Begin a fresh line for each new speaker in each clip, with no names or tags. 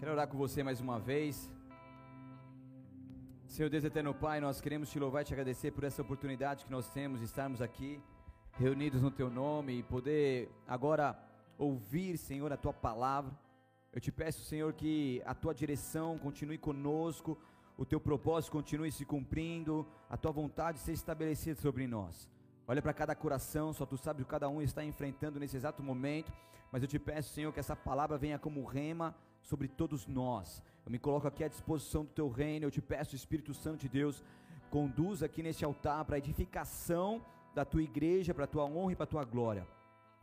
Quero orar com você mais uma vez. Senhor Deus Eterno Pai, nós queremos te louvar e te agradecer por essa oportunidade que nós temos de estarmos aqui, reunidos no Teu nome e poder agora ouvir, Senhor, a Tua palavra. Eu te peço, Senhor, que a Tua direção continue conosco, o Teu propósito continue se cumprindo, a Tua vontade seja estabelecida sobre nós. Olha para cada coração, só Tu sabes o que cada um está enfrentando nesse exato momento, mas eu te peço, Senhor, que essa palavra venha como rema sobre todos nós. Eu me coloco aqui à disposição do teu reino. Eu te peço, Espírito Santo de Deus, conduz aqui neste altar para a edificação da tua igreja, para a tua honra e para a tua glória.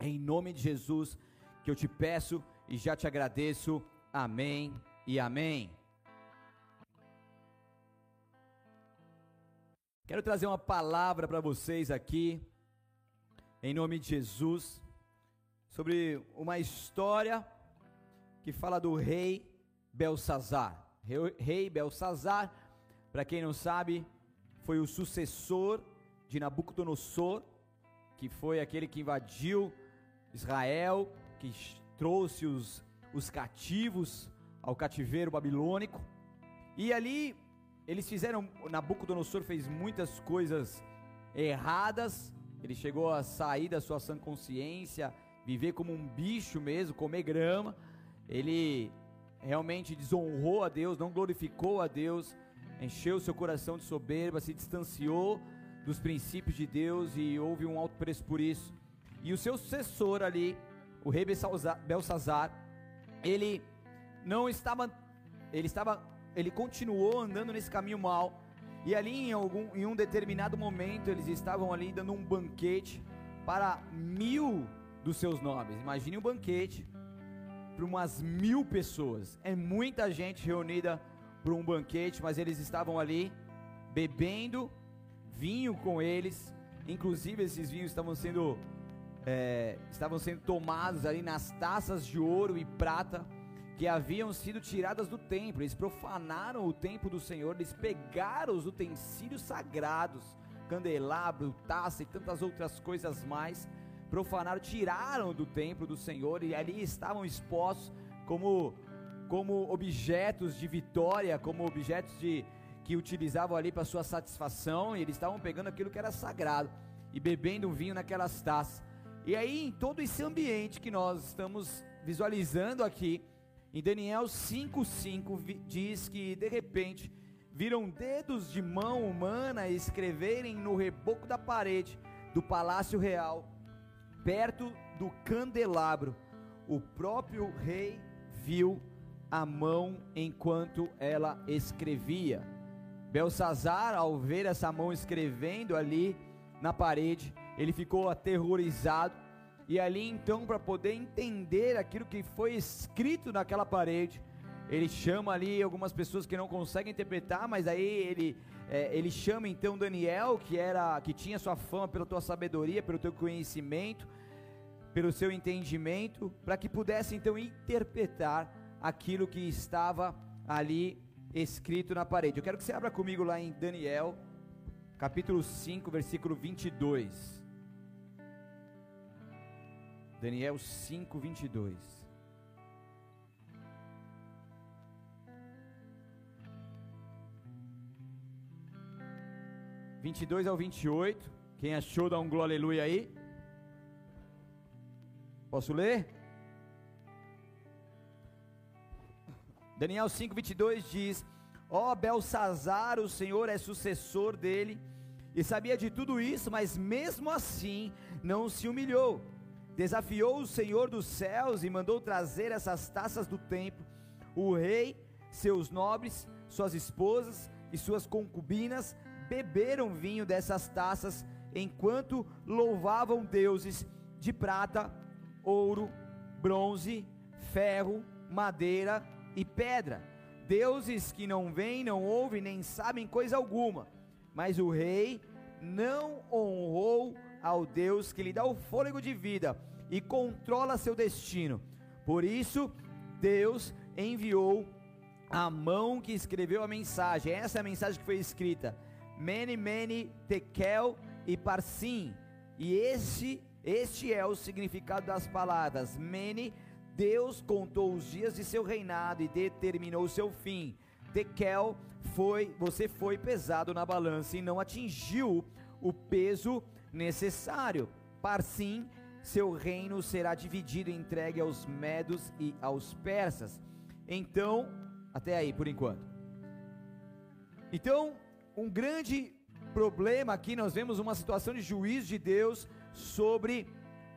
Em nome de Jesus que eu te peço e já te agradeço. Amém e amém. Quero trazer uma palavra para vocês aqui, em nome de Jesus, sobre uma história que fala do rei Belsazar. Rei Belsazar, para quem não sabe, foi o sucessor de Nabucodonosor, que foi aquele que invadiu Israel, que trouxe os, os cativos ao cativeiro babilônico. E ali eles fizeram, Nabucodonosor fez muitas coisas erradas, ele chegou a sair da sua sã consciência, viver como um bicho mesmo, comer grama ele realmente desonrou a Deus, não glorificou a Deus, encheu seu coração de soberba, se distanciou dos princípios de Deus e houve um alto preço por isso. E o seu sucessor ali, o rei Belsazar, ele não estava, ele estava, ele continuou andando nesse caminho mal. E ali em, algum, em um determinado momento eles estavam ali dando um banquete para mil dos seus nobres. Imagine um banquete para umas mil pessoas. É muita gente reunida para um banquete, mas eles estavam ali bebendo vinho com eles. Inclusive esses vinhos estavam sendo é, estavam sendo tomados ali nas taças de ouro e prata que haviam sido tiradas do templo. Eles profanaram o templo do Senhor. Eles pegaram os utensílios sagrados, candelabro, taça e tantas outras coisas mais profanaram, tiraram do templo do Senhor e ali estavam expostos como como objetos de vitória, como objetos de que utilizavam ali para sua satisfação, e eles estavam pegando aquilo que era sagrado e bebendo um vinho naquelas taças. E aí, em todo esse ambiente que nós estamos visualizando aqui, em Daniel 5:5 diz que de repente viram dedos de mão humana escreverem no reboco da parede do palácio real perto do candelabro, o próprio rei viu a mão enquanto ela escrevia. Belsazar, ao ver essa mão escrevendo ali na parede, ele ficou aterrorizado. E ali então, para poder entender aquilo que foi escrito naquela parede, ele chama ali algumas pessoas que não conseguem interpretar, mas aí ele, é, ele chama então Daniel, que era que tinha sua fama pela tua sabedoria, pelo teu conhecimento, pelo seu entendimento, para que pudesse então interpretar aquilo que estava ali escrito na parede. Eu quero que você abra comigo lá em Daniel, capítulo 5, versículo 22. Daniel 5, 22. Vinte e dois ao vinte e oito. Quem achou, dá um glória aleluia aí. Posso ler? Daniel 5:22 diz: Ó oh, Belsazar, o Senhor é sucessor dele, e sabia de tudo isso, mas mesmo assim não se humilhou. Desafiou o Senhor dos céus e mandou trazer essas taças do templo. O rei, seus nobres, suas esposas e suas concubinas beberam vinho dessas taças enquanto louvavam deuses de prata, ouro, bronze, ferro, madeira e pedra. Deuses que não veem, não ouvem, nem sabem coisa alguma. Mas o rei não honrou ao Deus que lhe dá o fôlego de vida e controla seu destino. Por isso, Deus enviou a mão que escreveu a mensagem. Essa é a mensagem que foi escrita: Mene, Mene, Tekel e Parsim. E esse este é o significado das palavras. Mene, Deus contou os dias de seu reinado e determinou o seu fim. Tekel foi, você foi pesado na balança e não atingiu o peso necessário. Parsim, seu reino será dividido e entregue aos medos e aos persas. Então, até aí por enquanto. Então, um grande problema aqui, nós vemos uma situação de juízo de Deus sobre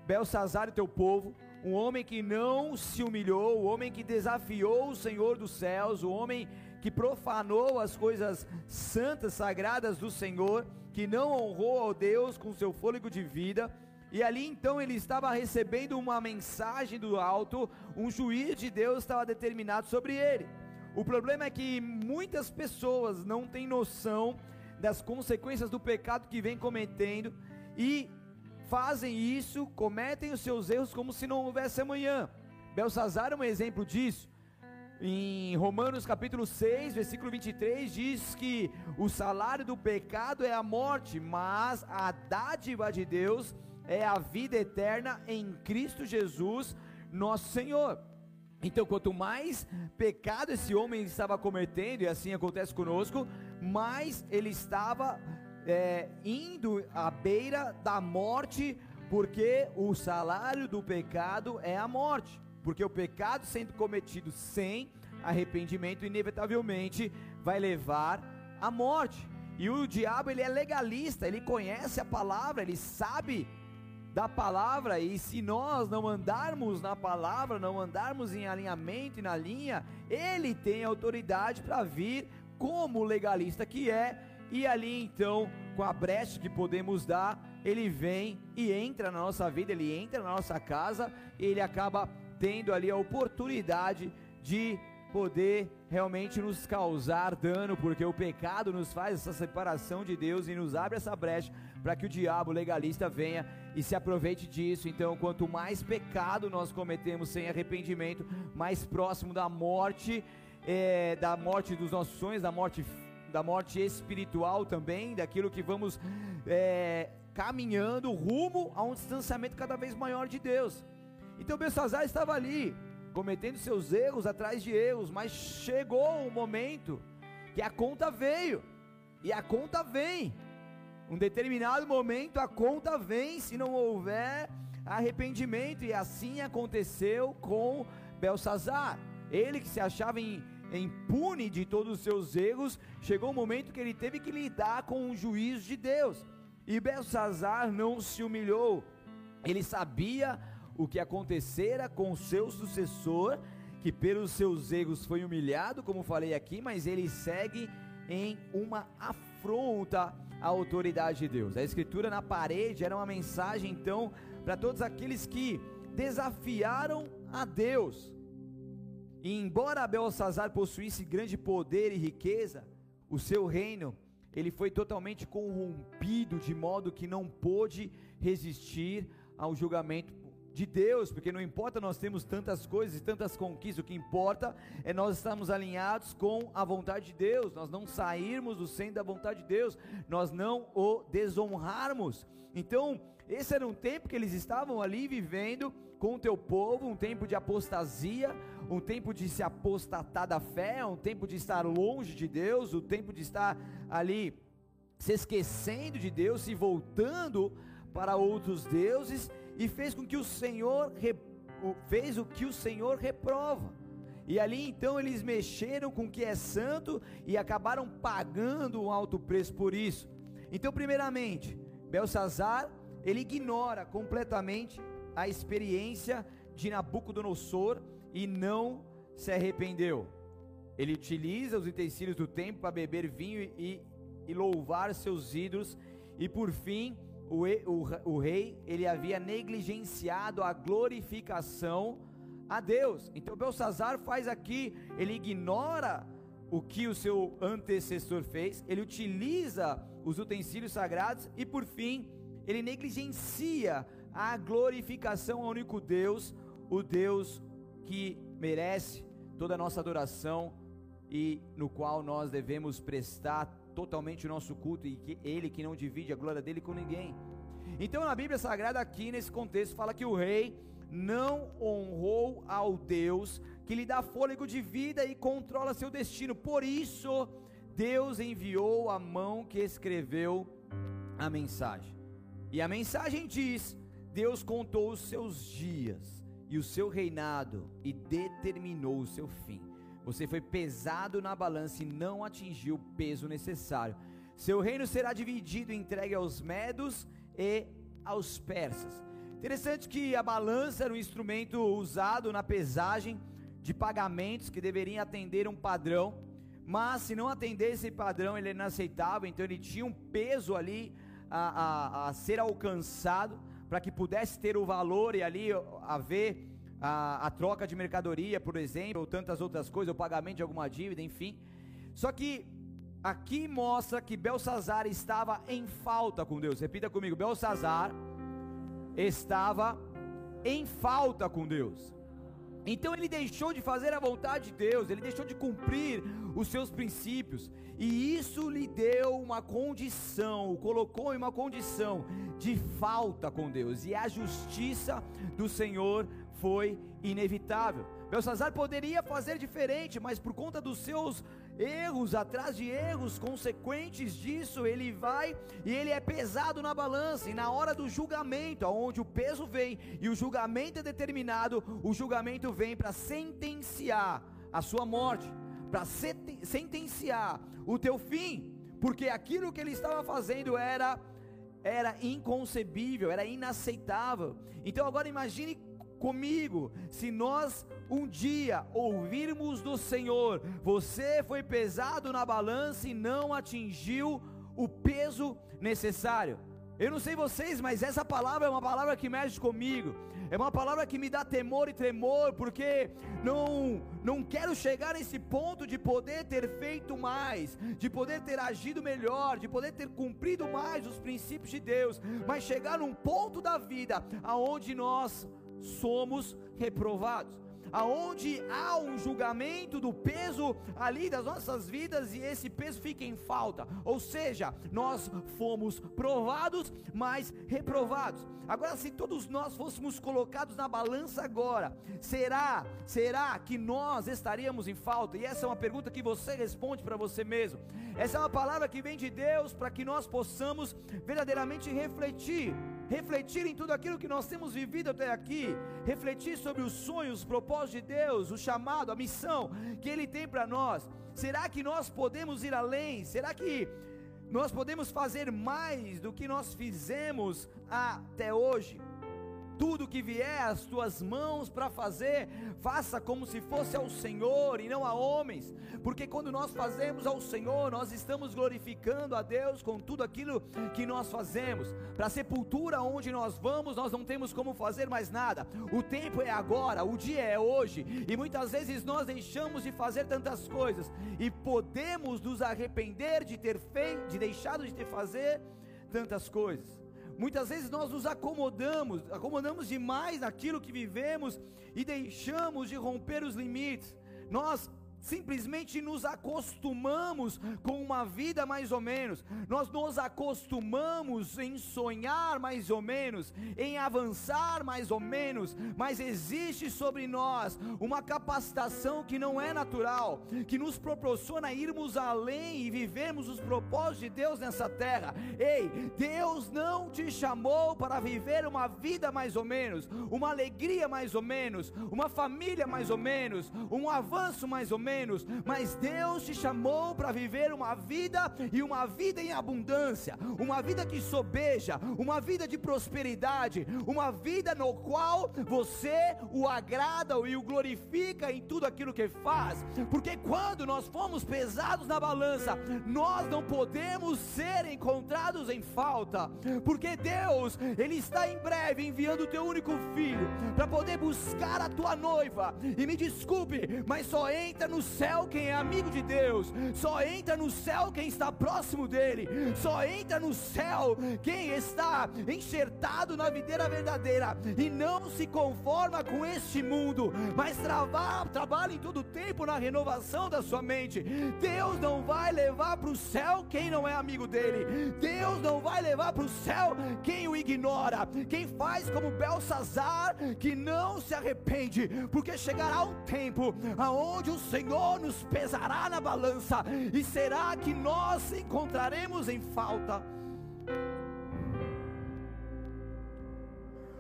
Belsazar e teu povo, um homem que não se humilhou, o um homem que desafiou o Senhor dos céus, o um homem que profanou as coisas santas, sagradas do Senhor, que não honrou ao Deus com seu fôlego de vida, e ali então ele estava recebendo uma mensagem do alto, um juiz de Deus estava determinado sobre ele. O problema é que muitas pessoas não têm noção das consequências do pecado que vem cometendo e fazem isso, cometem os seus erros como se não houvesse amanhã. Belsazar é um exemplo disso. Em Romanos capítulo 6, versículo 23, diz que o salário do pecado é a morte, mas a dádiva de Deus é a vida eterna em Cristo Jesus, nosso Senhor. Então, quanto mais pecado esse homem estava cometendo, e assim acontece conosco, mais ele estava é, indo à beira da morte, porque o salário do pecado é a morte. Porque o pecado sendo cometido sem arrependimento, inevitavelmente vai levar à morte. E o diabo, ele é legalista, ele conhece a palavra, ele sabe da palavra, e se nós não andarmos na palavra, não andarmos em alinhamento e na linha, ele tem autoridade para vir como legalista que é, e ali então, com a brecha que podemos dar, ele vem e entra na nossa vida, ele entra na nossa casa, e ele acaba tendo ali a oportunidade de poder realmente nos causar dano, porque o pecado nos faz essa separação de Deus e nos abre essa brecha para que o diabo legalista venha e se aproveite disso. Então, quanto mais pecado nós cometemos sem arrependimento, mais próximo da morte, é, da morte dos nossos sonhos, da morte, da morte espiritual também, daquilo que vamos é, caminhando rumo a um distanciamento cada vez maior de Deus. Então Belsazar estava ali, cometendo seus erros atrás de erros, mas chegou o momento que a conta veio, e a conta vem. Um determinado momento a conta vem se não houver arrependimento, e assim aconteceu com Belsazar. Ele que se achava em, impune de todos os seus erros, chegou o um momento que ele teve que lidar com o juízo de Deus. E Belsazar não se humilhou, ele sabia o que acontecera com o seu sucessor, que pelos seus erros foi humilhado, como falei aqui, mas ele segue em uma afronta à autoridade de Deus. A escritura na parede era uma mensagem então para todos aqueles que desafiaram a Deus. E embora Belsazar possuísse grande poder e riqueza, o seu reino ele foi totalmente corrompido de modo que não pôde resistir ao julgamento de Deus, porque não importa nós temos tantas coisas e tantas conquistas, o que importa é nós estarmos alinhados com a vontade de Deus, nós não sairmos do centro da vontade de Deus, nós não o desonrarmos. Então, esse era um tempo que eles estavam ali vivendo com o teu povo, um tempo de apostasia, um tempo de se apostatar da fé, um tempo de estar longe de Deus, o um tempo de estar ali se esquecendo de Deus, se voltando para outros deuses e fez com que o Senhor fez o que o Senhor reprova. E ali então eles mexeram com o que é santo e acabaram pagando um alto preço por isso. Então, primeiramente, Belsazar, ele ignora completamente a experiência de Nabucodonosor e não se arrependeu. Ele utiliza os utensílios do templo para beber vinho e, e louvar seus ídolos, e por fim, o, o, o rei ele havia negligenciado a glorificação a Deus. Então Belsazar faz aqui, ele ignora o que o seu antecessor fez, ele utiliza os utensílios sagrados e por fim, ele negligencia a glorificação ao único Deus, o Deus que merece toda a nossa adoração e no qual nós devemos prestar totalmente o nosso culto e que ele que não divide a glória dele com ninguém. Então na Bíblia Sagrada aqui nesse contexto fala que o rei não honrou ao Deus que lhe dá fôlego de vida e controla seu destino. Por isso, Deus enviou a mão que escreveu a mensagem. E a mensagem diz: Deus contou os seus dias e o seu reinado e determinou o seu fim. Você foi pesado na balança e não atingiu o peso necessário. Seu reino será dividido e entregue aos medos e aos persas. Interessante que a balança era um instrumento usado na pesagem de pagamentos que deveriam atender um padrão, mas se não atendesse esse padrão, ele era inaceitável, então ele tinha um peso ali a, a, a ser alcançado para que pudesse ter o valor e ali haver a, a troca de mercadoria, por exemplo, ou tantas outras coisas, o pagamento de alguma dívida, enfim. Só que aqui mostra que Belsazar estava em falta com Deus. Repita comigo: Belsazar estava em falta com Deus. Então ele deixou de fazer a vontade de Deus, ele deixou de cumprir os seus princípios, e isso lhe deu uma condição, o colocou em uma condição de falta com Deus, e a justiça do Senhor foi inevitável. Belsazar poderia fazer diferente, mas por conta dos seus erros atrás de erros consequentes disso, ele vai e ele é pesado na balança, e na hora do julgamento, aonde o peso vem e o julgamento é determinado, o julgamento vem para sentenciar a sua morte, para sentenciar o teu fim, porque aquilo que ele estava fazendo era era inconcebível, era inaceitável. Então agora imagine comigo, se nós um dia ouvirmos do Senhor, você foi pesado na balança e não atingiu o peso necessário. Eu não sei vocês, mas essa palavra é uma palavra que mexe comigo. É uma palavra que me dá temor e tremor, porque não não quero chegar nesse ponto de poder ter feito mais, de poder ter agido melhor, de poder ter cumprido mais os princípios de Deus, mas chegar num ponto da vida aonde nós somos reprovados. Aonde há um julgamento do peso ali das nossas vidas e esse peso fica em falta, ou seja, nós fomos provados, mas reprovados. Agora, se todos nós fôssemos colocados na balança agora, será, será que nós estaríamos em falta? E essa é uma pergunta que você responde para você mesmo. Essa é uma palavra que vem de Deus para que nós possamos verdadeiramente refletir refletir em tudo aquilo que nós temos vivido até aqui, refletir sobre os sonhos, os propósitos de Deus, o chamado, a missão que Ele tem para nós. Será que nós podemos ir além? Será que nós podemos fazer mais do que nós fizemos até hoje? Tudo que vier às tuas mãos para fazer, faça como se fosse ao Senhor e não a homens, porque quando nós fazemos ao Senhor, nós estamos glorificando a Deus com tudo aquilo que nós fazemos. Para a sepultura onde nós vamos, nós não temos como fazer mais nada. O tempo é agora, o dia é hoje, e muitas vezes nós deixamos de fazer tantas coisas e podemos nos arrepender de ter feito, de deixado de ter fazer tantas coisas. Muitas vezes nós nos acomodamos, acomodamos demais naquilo que vivemos e deixamos de romper os limites. Nós simplesmente nos acostumamos com uma vida mais ou menos, nós nos acostumamos em sonhar mais ou menos, em avançar mais ou menos, mas existe sobre nós uma capacitação que não é natural, que nos proporciona irmos além e vivermos os propósitos de Deus nessa terra. Ei, Deus não te chamou para viver uma vida mais ou menos, uma alegria mais ou menos, uma família mais ou menos, um avanço mais ou menos menos, mas Deus te chamou para viver uma vida e uma vida em abundância, uma vida que sobeja, uma vida de prosperidade, uma vida no qual você o agrada e o glorifica em tudo aquilo que faz, porque quando nós fomos pesados na balança, nós não podemos ser encontrados em falta, porque Deus, Ele está em breve enviando o teu único filho para poder buscar a tua noiva, e me desculpe, mas só entra no no céu quem é amigo de Deus, só entra no céu quem está próximo dele, só entra no céu quem está enxertado na videira verdadeira e não se conforma com este mundo, mas trabalha, trabalha em todo tempo na renovação da sua mente. Deus não vai levar para o céu quem não é amigo dele, Deus não vai levar para o céu quem o ignora, quem faz como Belsazar, que não se arrepende, porque chegará um tempo aonde o Senhor nos pesará na balança, e será que nós encontraremos em falta?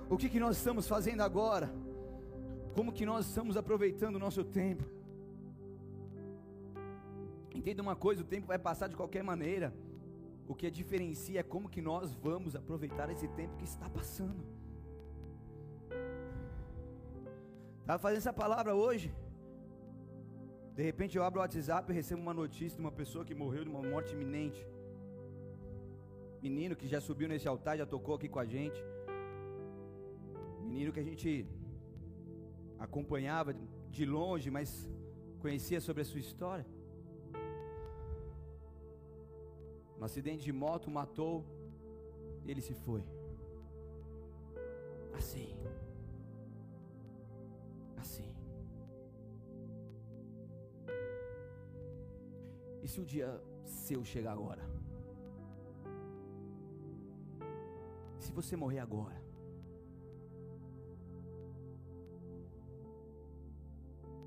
O que, que nós estamos fazendo agora? Como que nós estamos aproveitando o nosso tempo? Entenda uma coisa, o tempo vai passar de qualquer maneira. O que diferencia é como que nós vamos aproveitar esse tempo que está passando. Estava fazendo essa palavra hoje. De repente eu abro o WhatsApp e recebo uma notícia de uma pessoa que morreu de uma morte iminente. Menino que já subiu nesse altar, já tocou aqui com a gente. Menino que a gente acompanhava de longe, mas conhecia sobre a sua história. Um acidente de moto matou, ele se foi. Assim. Assim. Se o dia seu chegar agora? Se você morrer agora?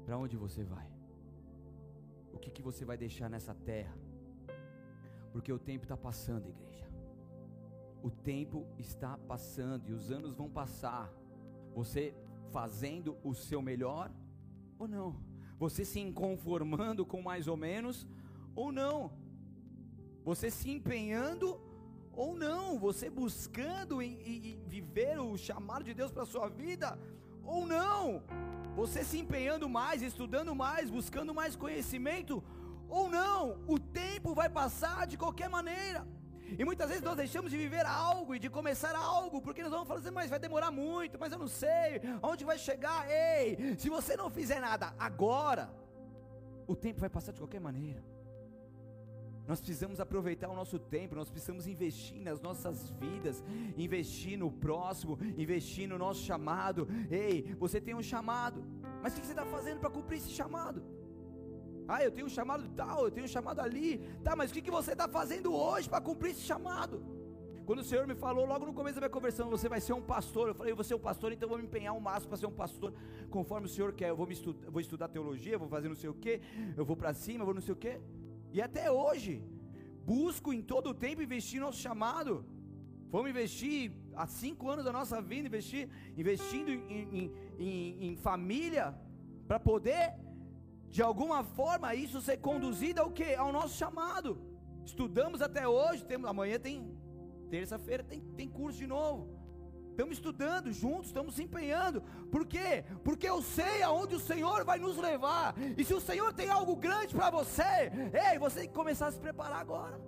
Para onde você vai? O que, que você vai deixar nessa terra? Porque o tempo está passando, igreja. O tempo está passando e os anos vão passar. Você fazendo o seu melhor ou não? Você se conformando com mais ou menos ou não? Você se empenhando ou não? Você buscando em viver o chamado de Deus para a sua vida ou não? Você se empenhando mais, estudando mais, buscando mais conhecimento, ou não, o tempo vai passar de qualquer maneira. E muitas vezes nós deixamos de viver algo e de começar algo, porque nós vamos falar assim, mas vai demorar muito, mas eu não sei aonde vai chegar. Ei, se você não fizer nada agora, o tempo vai passar de qualquer maneira. Nós precisamos aproveitar o nosso tempo, nós precisamos investir nas nossas vidas, investir no próximo, investir no nosso chamado. Ei, você tem um chamado, mas o que você está fazendo para cumprir esse chamado? Ah, eu tenho um chamado tal, eu tenho um chamado ali. Tá, mas o que você está fazendo hoje para cumprir esse chamado? Quando o Senhor me falou logo no começo da minha conversão, você vai ser um pastor. Eu falei, eu vou ser um pastor, então eu vou me empenhar um máximo para ser um pastor, conforme o Senhor quer. Eu vou, estu vou estudar teologia, vou fazer não sei o que, eu vou para cima, eu vou não sei o que. E até hoje, busco em todo o tempo investir no nosso chamado. Vamos investir há cinco anos da nossa vida, investir, investindo em, em, em, em família, para poder, de alguma forma, isso ser conduzido ao que? Ao nosso chamado. Estudamos até hoje, temos, amanhã tem, terça-feira tem, tem curso de novo. Estamos estudando juntos, estamos empenhando. Por quê? Porque eu sei aonde o Senhor vai nos levar. E se o Senhor tem algo grande para você, ei, você tem que começar a se preparar agora.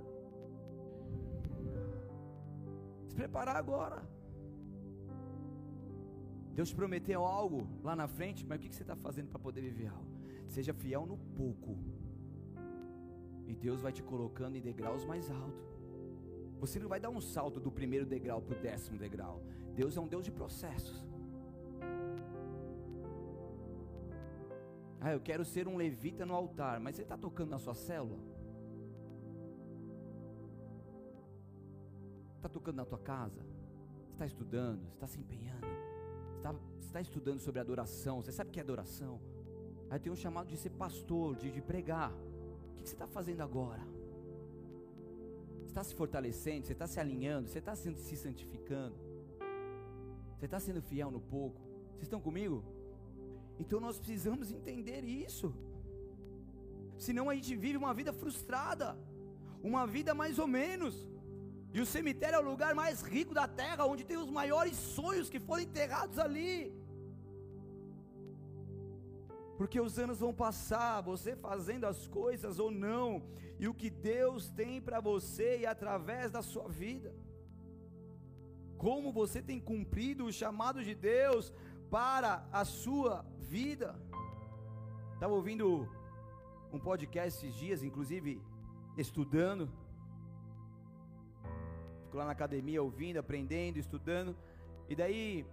Se preparar agora. Deus prometeu algo lá na frente, mas o que você está fazendo para poder viver algo? Seja fiel no pouco, e Deus vai te colocando em degraus mais altos. Você não vai dar um salto do primeiro degrau para o décimo degrau. Deus é um Deus de processos. Ah, eu quero ser um levita no altar, mas você está tocando na sua célula? Está tocando na tua casa? Está estudando? Está se empenhando? Está, está estudando sobre adoração? Você sabe o que é adoração? Aí tem um chamado de ser pastor, de, de pregar. O que você está fazendo agora? Está se fortalecendo? Você está se alinhando? Você está se santificando? Você está sendo fiel no pouco? Vocês estão comigo? Então nós precisamos entender isso. Senão a gente vive uma vida frustrada, uma vida mais ou menos. E o cemitério é o lugar mais rico da terra, onde tem os maiores sonhos que foram enterrados ali. Porque os anos vão passar, você fazendo as coisas ou não, e o que Deus tem para você e através da sua vida como você tem cumprido o chamado de Deus para a sua vida. Estava ouvindo um podcast esses dias, inclusive estudando. Fico lá na academia ouvindo, aprendendo, estudando. E daí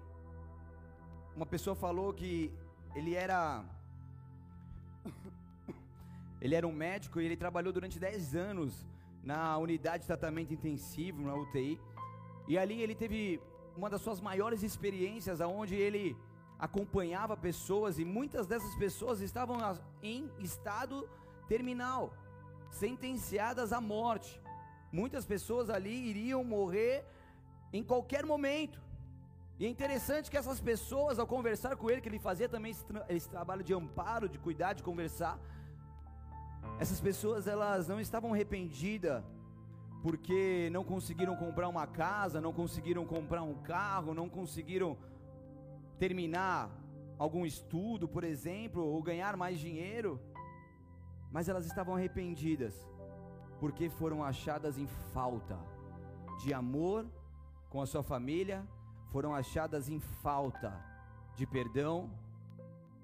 uma pessoa falou que ele era ele era um médico e ele trabalhou durante 10 anos na unidade de tratamento intensivo, na UTI. E ali ele teve uma das suas maiores experiências, aonde ele acompanhava pessoas e muitas dessas pessoas estavam em estado terminal, sentenciadas à morte. Muitas pessoas ali iriam morrer em qualquer momento. E é interessante que essas pessoas, ao conversar com ele, que ele fazia também esse, tra esse trabalho de amparo, de cuidar, de conversar, essas pessoas elas não estavam arrependidas porque não conseguiram comprar uma casa, não conseguiram comprar um carro, não conseguiram terminar algum estudo, por exemplo, ou ganhar mais dinheiro, mas elas estavam arrependidas porque foram achadas em falta de amor com a sua família, foram achadas em falta de perdão,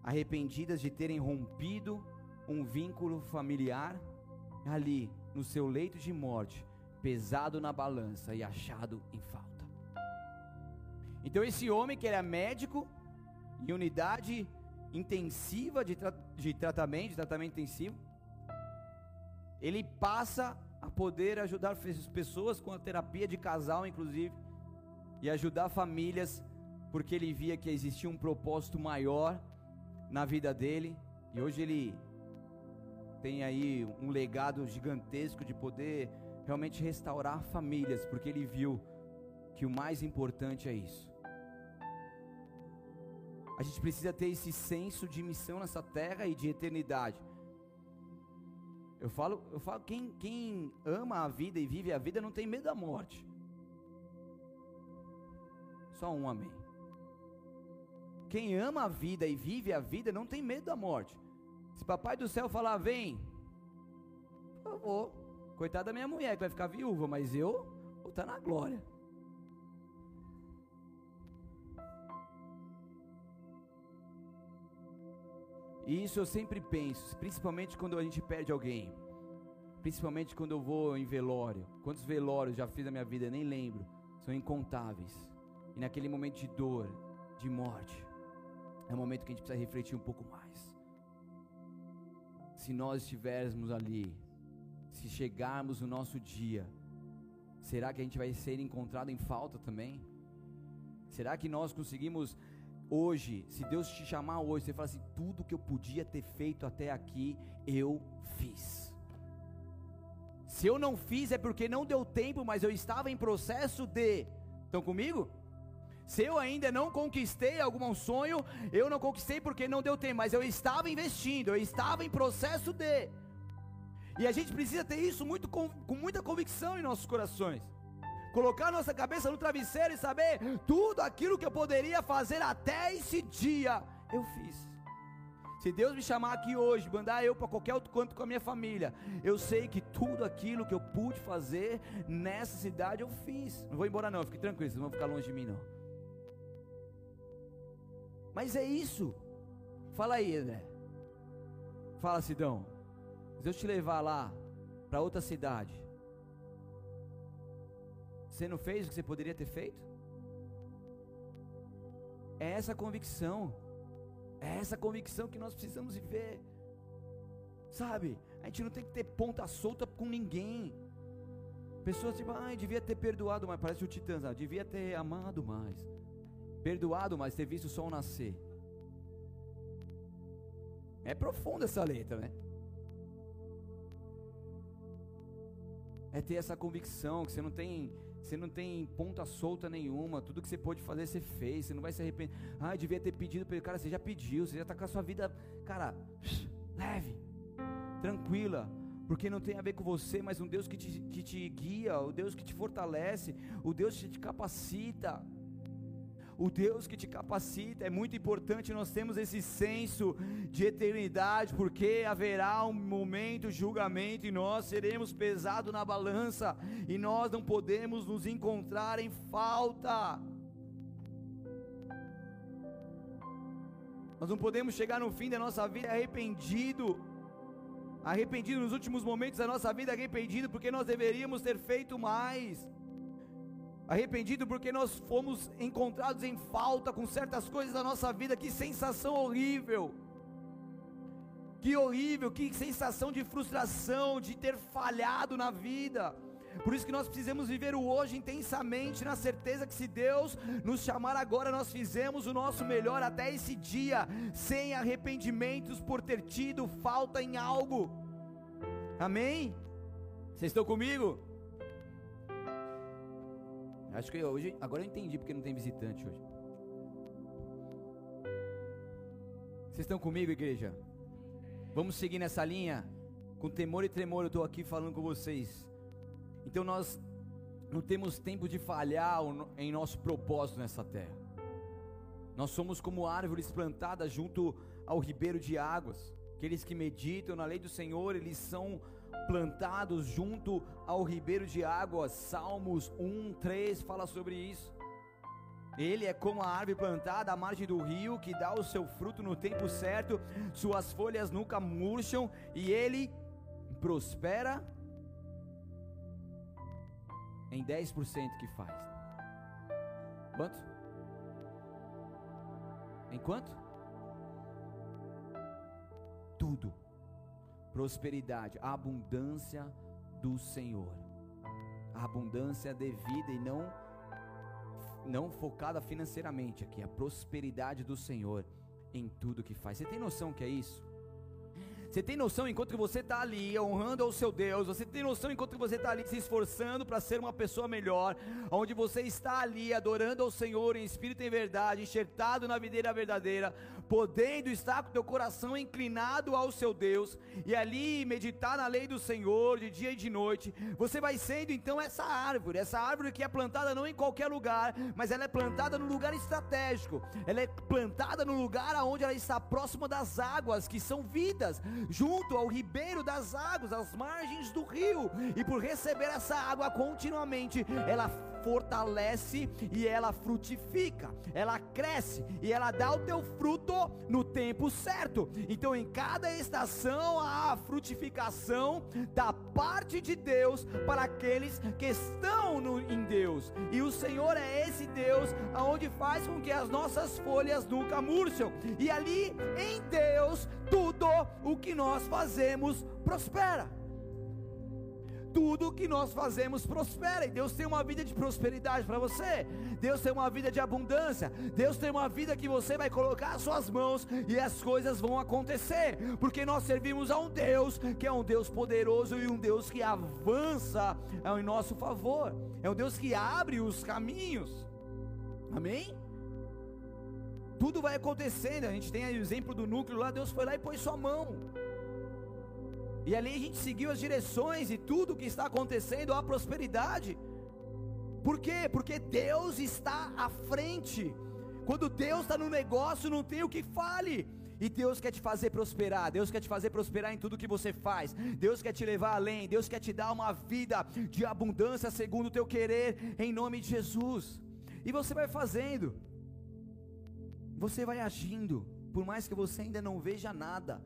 arrependidas de terem rompido um vínculo familiar ali no seu leito de morte, pesado na balança e achado em falta. Então esse homem que era médico em unidade intensiva de, tra de tratamento, de tratamento intensivo, ele passa a poder ajudar as pessoas com a terapia de casal, inclusive, e ajudar famílias, porque ele via que existia um propósito maior na vida dele, e hoje ele tem aí um legado gigantesco de poder realmente restaurar famílias, porque ele viu que o mais importante é isso. A gente precisa ter esse senso de missão nessa terra e de eternidade. Eu falo, eu falo quem, quem ama a vida e vive a vida não tem medo da morte. Só um amém. Quem ama a vida e vive a vida não tem medo da morte. Se papai do céu falar, vem, por favor. Coitada da minha mulher que vai ficar viúva, mas eu vou estar na glória. E isso eu sempre penso, principalmente quando a gente perde alguém. Principalmente quando eu vou em velório. Quantos velórios já fiz na minha vida, nem lembro. São incontáveis. E naquele momento de dor, de morte, é o momento que a gente precisa refletir um pouco mais. Se nós estivermos ali, se chegarmos no nosso dia, será que a gente vai ser encontrado em falta também? Será que nós conseguimos hoje, se Deus te chamar hoje, você fala assim: tudo que eu podia ter feito até aqui, eu fiz. Se eu não fiz é porque não deu tempo, mas eu estava em processo de. Estão comigo? Se eu ainda não conquistei algum sonho, eu não conquistei porque não deu tempo, mas eu estava investindo, eu estava em processo de. E a gente precisa ter isso muito com, com muita convicção em nossos corações colocar nossa cabeça no travesseiro e saber tudo aquilo que eu poderia fazer até esse dia, eu fiz. Se Deus me chamar aqui hoje, mandar eu para qualquer outro canto com a minha família, eu sei que tudo aquilo que eu pude fazer nessa cidade eu fiz. Não vou embora não, fique tranquilo, vocês não vão ficar longe de mim não. Mas é isso. Fala aí, André. Fala, Sidão. Se Deus te levar lá para outra cidade, você não fez o que você poderia ter feito? É essa convicção. É essa convicção que nós precisamos viver. Sabe? A gente não tem que ter ponta solta com ninguém. Pessoas tipo, ai, devia ter perdoado mais. Parece o Titãs, ah, devia ter amado mais. Perdoado mais, ter visto o sol nascer. É profunda essa letra, né? É ter essa convicção que você não tem você não tem ponta solta nenhuma. Tudo que você pode fazer, você fez. Você não vai se arrepender. Ah, devia ter pedido para ele. Cara, você já pediu. Você já está com a sua vida, cara, leve, tranquila. Porque não tem a ver com você, mas um Deus que te, que te guia, o Deus que te fortalece, o Deus que te capacita o Deus que te capacita. É muito importante nós temos esse senso de eternidade, porque haverá um momento de julgamento e nós seremos pesados na balança e nós não podemos nos encontrar em falta. Nós não podemos chegar no fim da nossa vida arrependido, arrependido nos últimos momentos da nossa vida, arrependido porque nós deveríamos ter feito mais. Arrependido porque nós fomos encontrados em falta com certas coisas da nossa vida, que sensação horrível. Que horrível, que sensação de frustração, de ter falhado na vida. Por isso que nós precisamos viver o hoje intensamente, na certeza que se Deus nos chamar agora, nós fizemos o nosso melhor até esse dia, sem arrependimentos por ter tido falta em algo. Amém? Vocês estão comigo? Acho que hoje, agora eu entendi porque não tem visitante hoje. Vocês estão comigo, igreja? Vamos seguir nessa linha? Com temor e tremor eu estou aqui falando com vocês. Então nós não temos tempo de falhar em nosso propósito nessa terra. Nós somos como árvores plantadas junto ao ribeiro de águas. Aqueles que meditam na lei do Senhor, eles são plantados junto ao ribeiro de águas. Salmos 1, 3 fala sobre isso. Ele é como a árvore plantada à margem do rio, que dá o seu fruto no tempo certo, suas folhas nunca murcham e ele prospera em 10% que faz. Quanto? Em quanto? Tudo. Prosperidade, a abundância do Senhor. A abundância devida e não não focada financeiramente aqui, a prosperidade do Senhor em tudo que faz. Você tem noção que é isso? Você tem noção enquanto você está ali honrando ao seu Deus, você tem noção enquanto você está ali se esforçando para ser uma pessoa melhor, onde você está ali adorando ao Senhor em espírito e em verdade, enxertado na videira verdadeira, podendo estar com teu coração inclinado ao seu Deus e ali meditar na lei do Senhor de dia e de noite, você vai sendo então essa árvore, essa árvore que é plantada não em qualquer lugar, mas ela é plantada no lugar estratégico, ela é plantada no lugar onde ela está próxima das águas que são vidas, junto ao ribeiro das águas, às margens do rio, e por receber essa água continuamente, ela fortalece e ela frutifica, ela cresce e ela dá o teu fruto no tempo certo. Então, em cada estação, há a frutificação da parte de Deus para aqueles que estão no, em Deus, e o Senhor é esse Deus aonde faz com que as nossas folhas nunca murcham, e ali em Deus, tudo o que nós fazemos prospera tudo que nós fazemos prospera. E Deus tem uma vida de prosperidade para você. Deus tem uma vida de abundância. Deus tem uma vida que você vai colocar as suas mãos e as coisas vão acontecer. Porque nós servimos a um Deus que é um Deus poderoso e um Deus que avança em nosso favor. É um Deus que abre os caminhos. Amém? Tudo vai acontecendo. A gente tem aí o exemplo do núcleo lá. Deus foi lá e pôs sua mão. E ali a gente seguiu as direções e tudo que está acontecendo, a prosperidade. Por quê? Porque Deus está à frente. Quando Deus está no negócio, não tem o que fale. E Deus quer te fazer prosperar, Deus quer te fazer prosperar em tudo que você faz, Deus quer te levar além, Deus quer te dar uma vida de abundância segundo o teu querer, em nome de Jesus. E você vai fazendo, você vai agindo, por mais que você ainda não veja nada,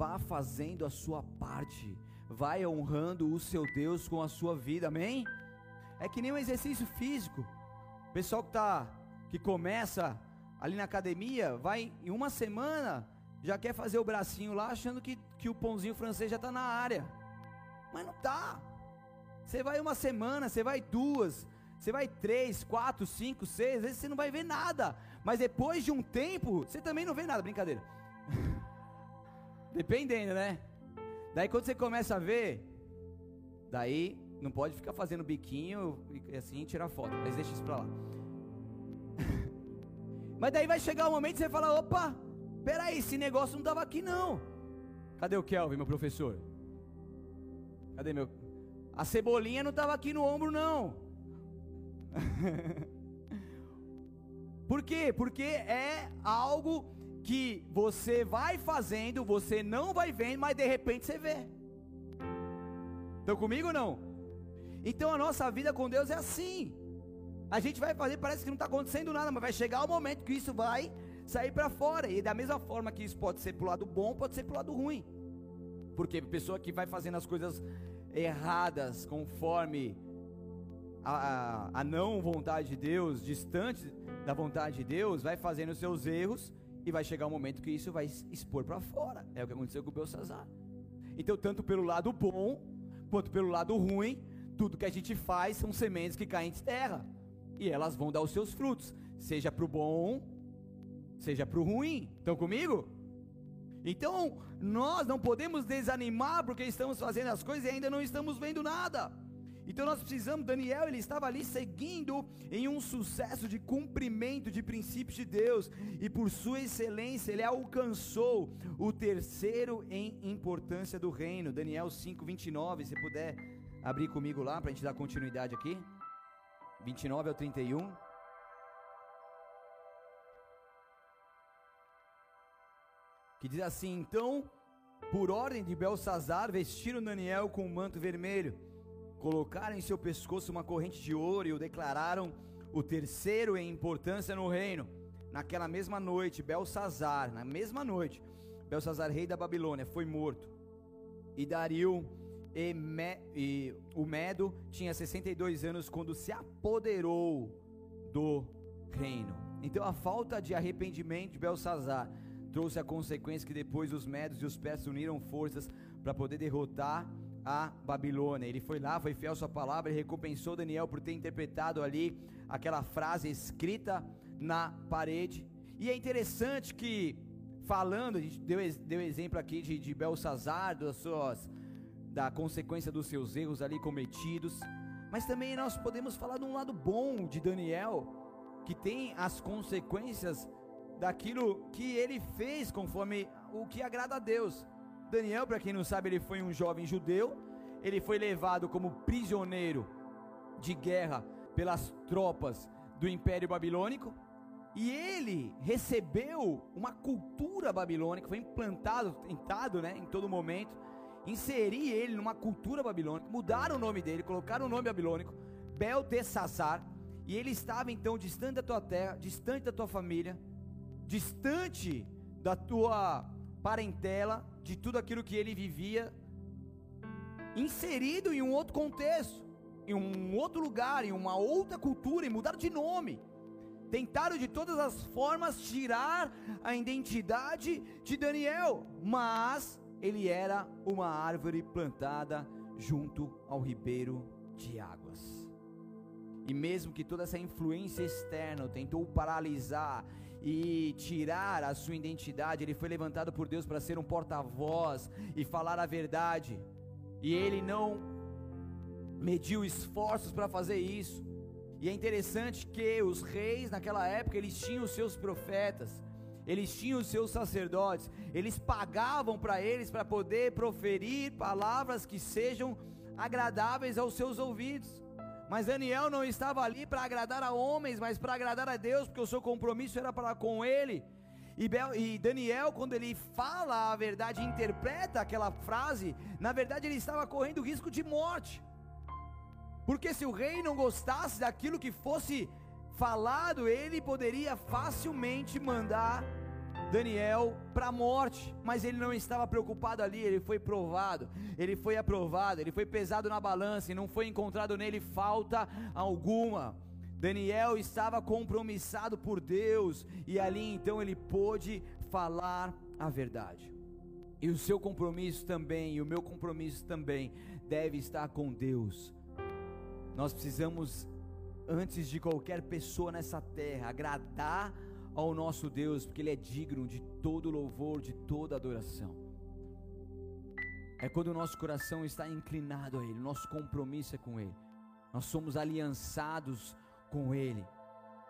vá fazendo a sua parte, vai honrando o seu Deus com a sua vida, amém? É que nem um exercício físico. O pessoal que tá que começa ali na academia, vai em uma semana, já quer fazer o bracinho lá, achando que, que o pãozinho francês já está na área. Mas não tá. Você vai uma semana, você vai duas, você vai três, quatro, cinco, seis, às vezes você não vai ver nada. Mas depois de um tempo, você também não vê nada, brincadeira. Dependendo, né? Daí quando você começa a ver, daí não pode ficar fazendo biquinho e assim tirar foto, mas deixa isso pra lá. mas daí vai chegar um momento que você fala: opa, peraí, esse negócio não estava aqui não. Cadê o Kelvin, meu professor? Cadê meu. A cebolinha não estava aqui no ombro, não. Por quê? Porque é algo que você vai fazendo, você não vai vendo, mas de repente você vê. Estão comigo não? Então a nossa vida com Deus é assim. A gente vai fazer, parece que não está acontecendo nada, mas vai chegar o momento que isso vai sair para fora. E da mesma forma que isso pode ser para o lado bom, pode ser para o lado ruim. Porque pessoa que vai fazendo as coisas erradas conforme a, a, a, não vontade de Deus, distante da vontade de Deus, vai fazendo os seus erros e vai chegar um momento que isso vai expor para fora. É o que aconteceu com o Belsazar. Então, tanto pelo lado bom, quanto pelo lado ruim, tudo que a gente faz são sementes que caem de terra. E elas vão dar os seus frutos, seja para o bom, seja para o ruim. Estão comigo? Então, nós não podemos desanimar porque estamos fazendo as coisas e ainda não estamos vendo nada. Então nós precisamos, Daniel, ele estava ali seguindo em um sucesso de cumprimento de princípios de Deus, e por sua excelência ele alcançou o terceiro em importância do reino. Daniel 5:29, se puder abrir comigo lá para a gente dar continuidade aqui. 29 ao 31. que diz assim: Então, por ordem de Belsazar, vestiram Daniel com um manto vermelho, colocaram em seu pescoço uma corrente de ouro e o declararam o terceiro em importância no reino. Naquela mesma noite, Belsazar, na mesma noite, Belsazar, rei da Babilônia, foi morto. E Dario e, Me, e o Medo tinha 62 anos quando se apoderou do reino. Então a falta de arrependimento de Belsazar trouxe a consequência que depois os médios e os persas uniram forças para poder derrotar a Babilônia. Ele foi lá, foi fiel à sua palavra e recompensou Daniel por ter interpretado ali aquela frase escrita na parede. E é interessante que, falando, a gente deu, deu exemplo aqui de, de Belsazar, das suas, da consequência dos seus erros ali cometidos, mas também nós podemos falar de um lado bom de Daniel, que tem as consequências daquilo que ele fez conforme o que agrada a Deus. Daniel, para quem não sabe, ele foi um jovem judeu, ele foi levado como prisioneiro de guerra pelas tropas do Império Babilônico, e ele recebeu uma cultura babilônica, foi implantado, tentado, né, em todo momento, inserir ele numa cultura babilônica, mudaram o nome dele, colocaram o nome babilônico, Beltesazar, e ele estava então distante da tua terra, distante da tua família, distante da tua parentela, de tudo aquilo que ele vivia, inserido em um outro contexto, em um outro lugar, em uma outra cultura, e mudar de nome. Tentaram de todas as formas tirar a identidade de Daniel, mas ele era uma árvore plantada junto ao ribeiro de águas. E mesmo que toda essa influência externa tentou paralisar e tirar a sua identidade, ele foi levantado por Deus para ser um porta-voz e falar a verdade. E ele não mediu esforços para fazer isso. E é interessante que os reis naquela época eles tinham os seus profetas, eles tinham os seus sacerdotes, eles pagavam para eles para poder proferir palavras que sejam agradáveis aos seus ouvidos. Mas Daniel não estava ali para agradar a homens, mas para agradar a Deus, porque o seu compromisso era para com ele. E, e Daniel, quando ele fala a verdade, interpreta aquela frase, na verdade ele estava correndo risco de morte. Porque se o rei não gostasse daquilo que fosse falado, ele poderia facilmente mandar Daniel para a morte, mas ele não estava preocupado ali, ele foi provado, ele foi aprovado, ele foi pesado na balança e não foi encontrado nele falta alguma. Daniel estava compromissado por Deus e ali então ele pôde falar a verdade. E o seu compromisso também, e o meu compromisso também, deve estar com Deus. Nós precisamos, antes de qualquer pessoa nessa terra, agradar ao nosso Deus, porque Ele é digno de todo louvor, de toda adoração. É quando o nosso coração está inclinado a Ele, nosso compromisso é com Ele, nós somos aliançados com Ele.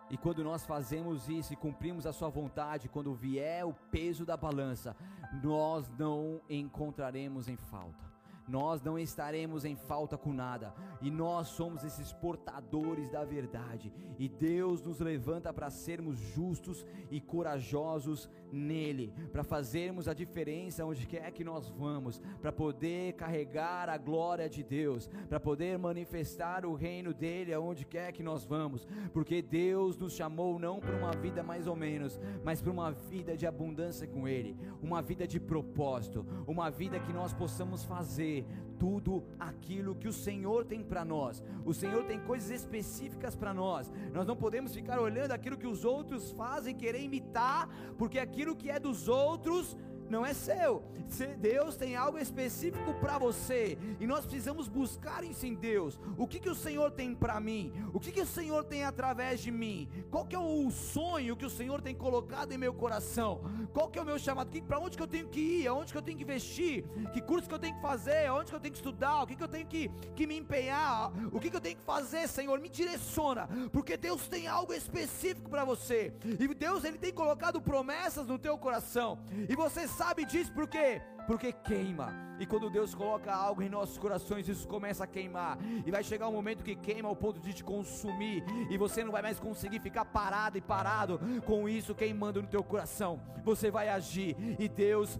E quando nós fazemos isso e cumprimos a Sua vontade, quando vier o peso da balança, nós não encontraremos em falta. Nós não estaremos em falta com nada, e nós somos esses portadores da verdade, e Deus nos levanta para sermos justos e corajosos nele, para fazermos a diferença onde quer que nós vamos, para poder carregar a glória de Deus, para poder manifestar o reino dele aonde quer que nós vamos, porque Deus nos chamou não para uma vida mais ou menos, mas para uma vida de abundância com ele, uma vida de propósito, uma vida que nós possamos fazer tudo aquilo que o Senhor tem para nós. O Senhor tem coisas específicas para nós. Nós não podemos ficar olhando aquilo que os outros fazem, querer imitar, porque aquilo que é dos outros não é seu. Deus tem algo específico para você e nós precisamos buscar isso em Deus. O que que o Senhor tem para mim? O que que o Senhor tem através de mim? Qual que é o sonho que o Senhor tem colocado em meu coração? Qual que é o meu chamado? Para onde que eu tenho que ir? Aonde que eu tenho que investir? Que curso que eu tenho que fazer? Aonde que eu tenho que estudar? O que que eu tenho que, que me empenhar? O que que eu tenho que fazer, Senhor? Me direciona, porque Deus tem algo específico para você. E Deus ele tem colocado promessas no teu coração. E você sabe sabe disso por quê? Porque queima. E quando Deus coloca algo em nossos corações, isso começa a queimar. E vai chegar um momento que queima ao ponto de te consumir. E você não vai mais conseguir ficar parado e parado com isso queimando no teu coração. Você vai agir. E Deus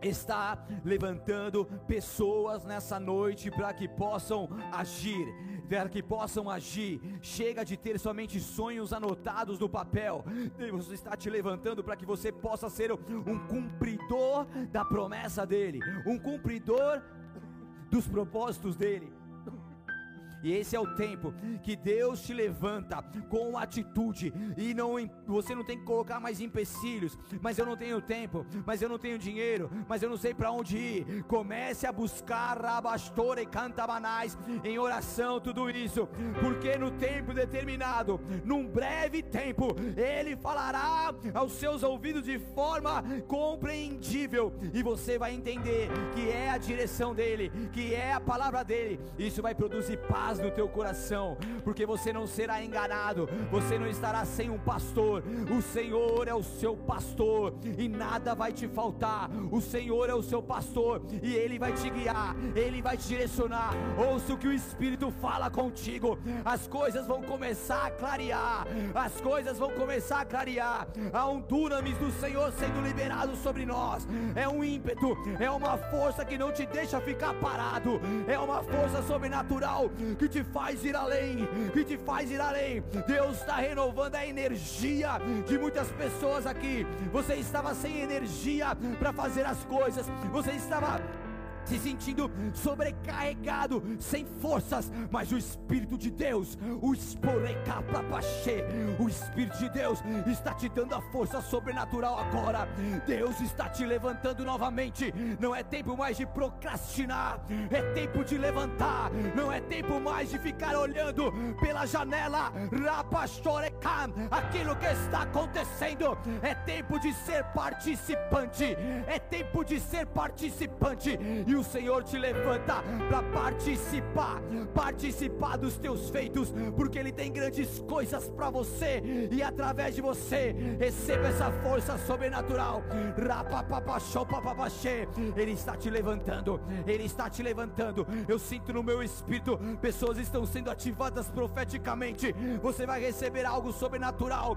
está levantando pessoas nessa noite para que possam agir para que possam agir. Chega de ter somente sonhos anotados no papel. Deus está te levantando para que você possa ser um cumpridor da promessa dele, um cumpridor dos propósitos dele. E esse é o tempo que Deus te levanta com atitude e não você não tem que colocar mais empecilhos, mas eu não tenho tempo, mas eu não tenho dinheiro, mas eu não sei para onde ir. Comece a buscar rabastora e cantabanais em oração tudo isso, porque no tempo determinado, num breve tempo, ele falará aos seus ouvidos de forma compreendível e você vai entender que é a direção dele, que é a palavra dele. Isso vai produzir paz paz no teu coração, porque você não será enganado, você não estará sem um pastor. O Senhor é o seu pastor e nada vai te faltar. O Senhor é o seu pastor e ele vai te guiar, ele vai te direcionar. Ouça o que o Espírito fala contigo. As coisas vão começar a clarear. As coisas vão começar a clarear. Há um dunamis do Senhor sendo liberado sobre nós. É um ímpeto, é uma força que não te deixa ficar parado. É uma força sobrenatural que te faz ir além, que te faz ir além. Deus está renovando a energia de muitas pessoas aqui. Você estava sem energia para fazer as coisas, você estava se sentindo sobrecarregado, sem forças, mas o Espírito de Deus, o o Espírito de Deus está te dando a força sobrenatural agora. Deus está te levantando novamente. Não é tempo mais de procrastinar, é tempo de levantar. Não é tempo mais de ficar olhando pela janela, aquilo que está acontecendo. É tempo de ser participante. É tempo de ser participante e o Senhor te levanta para participar, participar dos teus feitos, porque Ele tem grandes coisas para você e através de você receba essa força sobrenatural. Ele está te levantando, Ele está te levantando. Eu sinto no meu espírito pessoas estão sendo ativadas profeticamente. Você vai receber algo sobrenatural.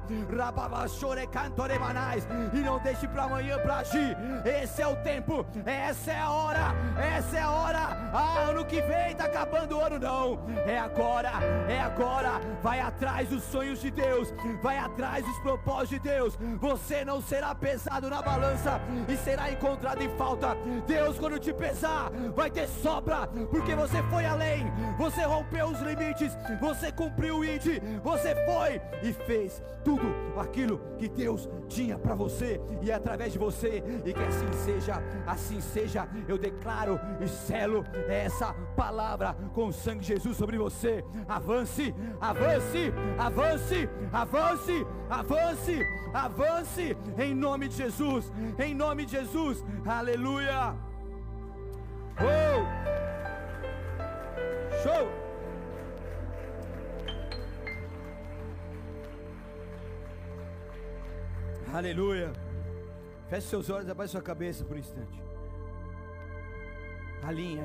E não deixe para amanhã para agir. Esse é o tempo, essa é a hora essa é a hora. Ah, ano que vem tá acabando o ano, não. É agora, é agora. Vai atrás dos sonhos de Deus, vai atrás dos propósitos de Deus. Você não será pesado na balança e será encontrado em falta. Deus, quando te pesar, vai ter sobra, porque você foi além, você rompeu os limites, você cumpriu o ID, você foi e fez tudo aquilo que Deus tinha para você e é através de você, e que assim seja, assim seja. Eu declaro declaro e selo essa palavra com o sangue de Jesus sobre você. Avance, avance, avance, avance, avance, avance, em nome de Jesus, em nome de Jesus, aleluia. Oh! Show! Aleluia. Feche seus olhos, abaixe sua cabeça por um instante. Alinha.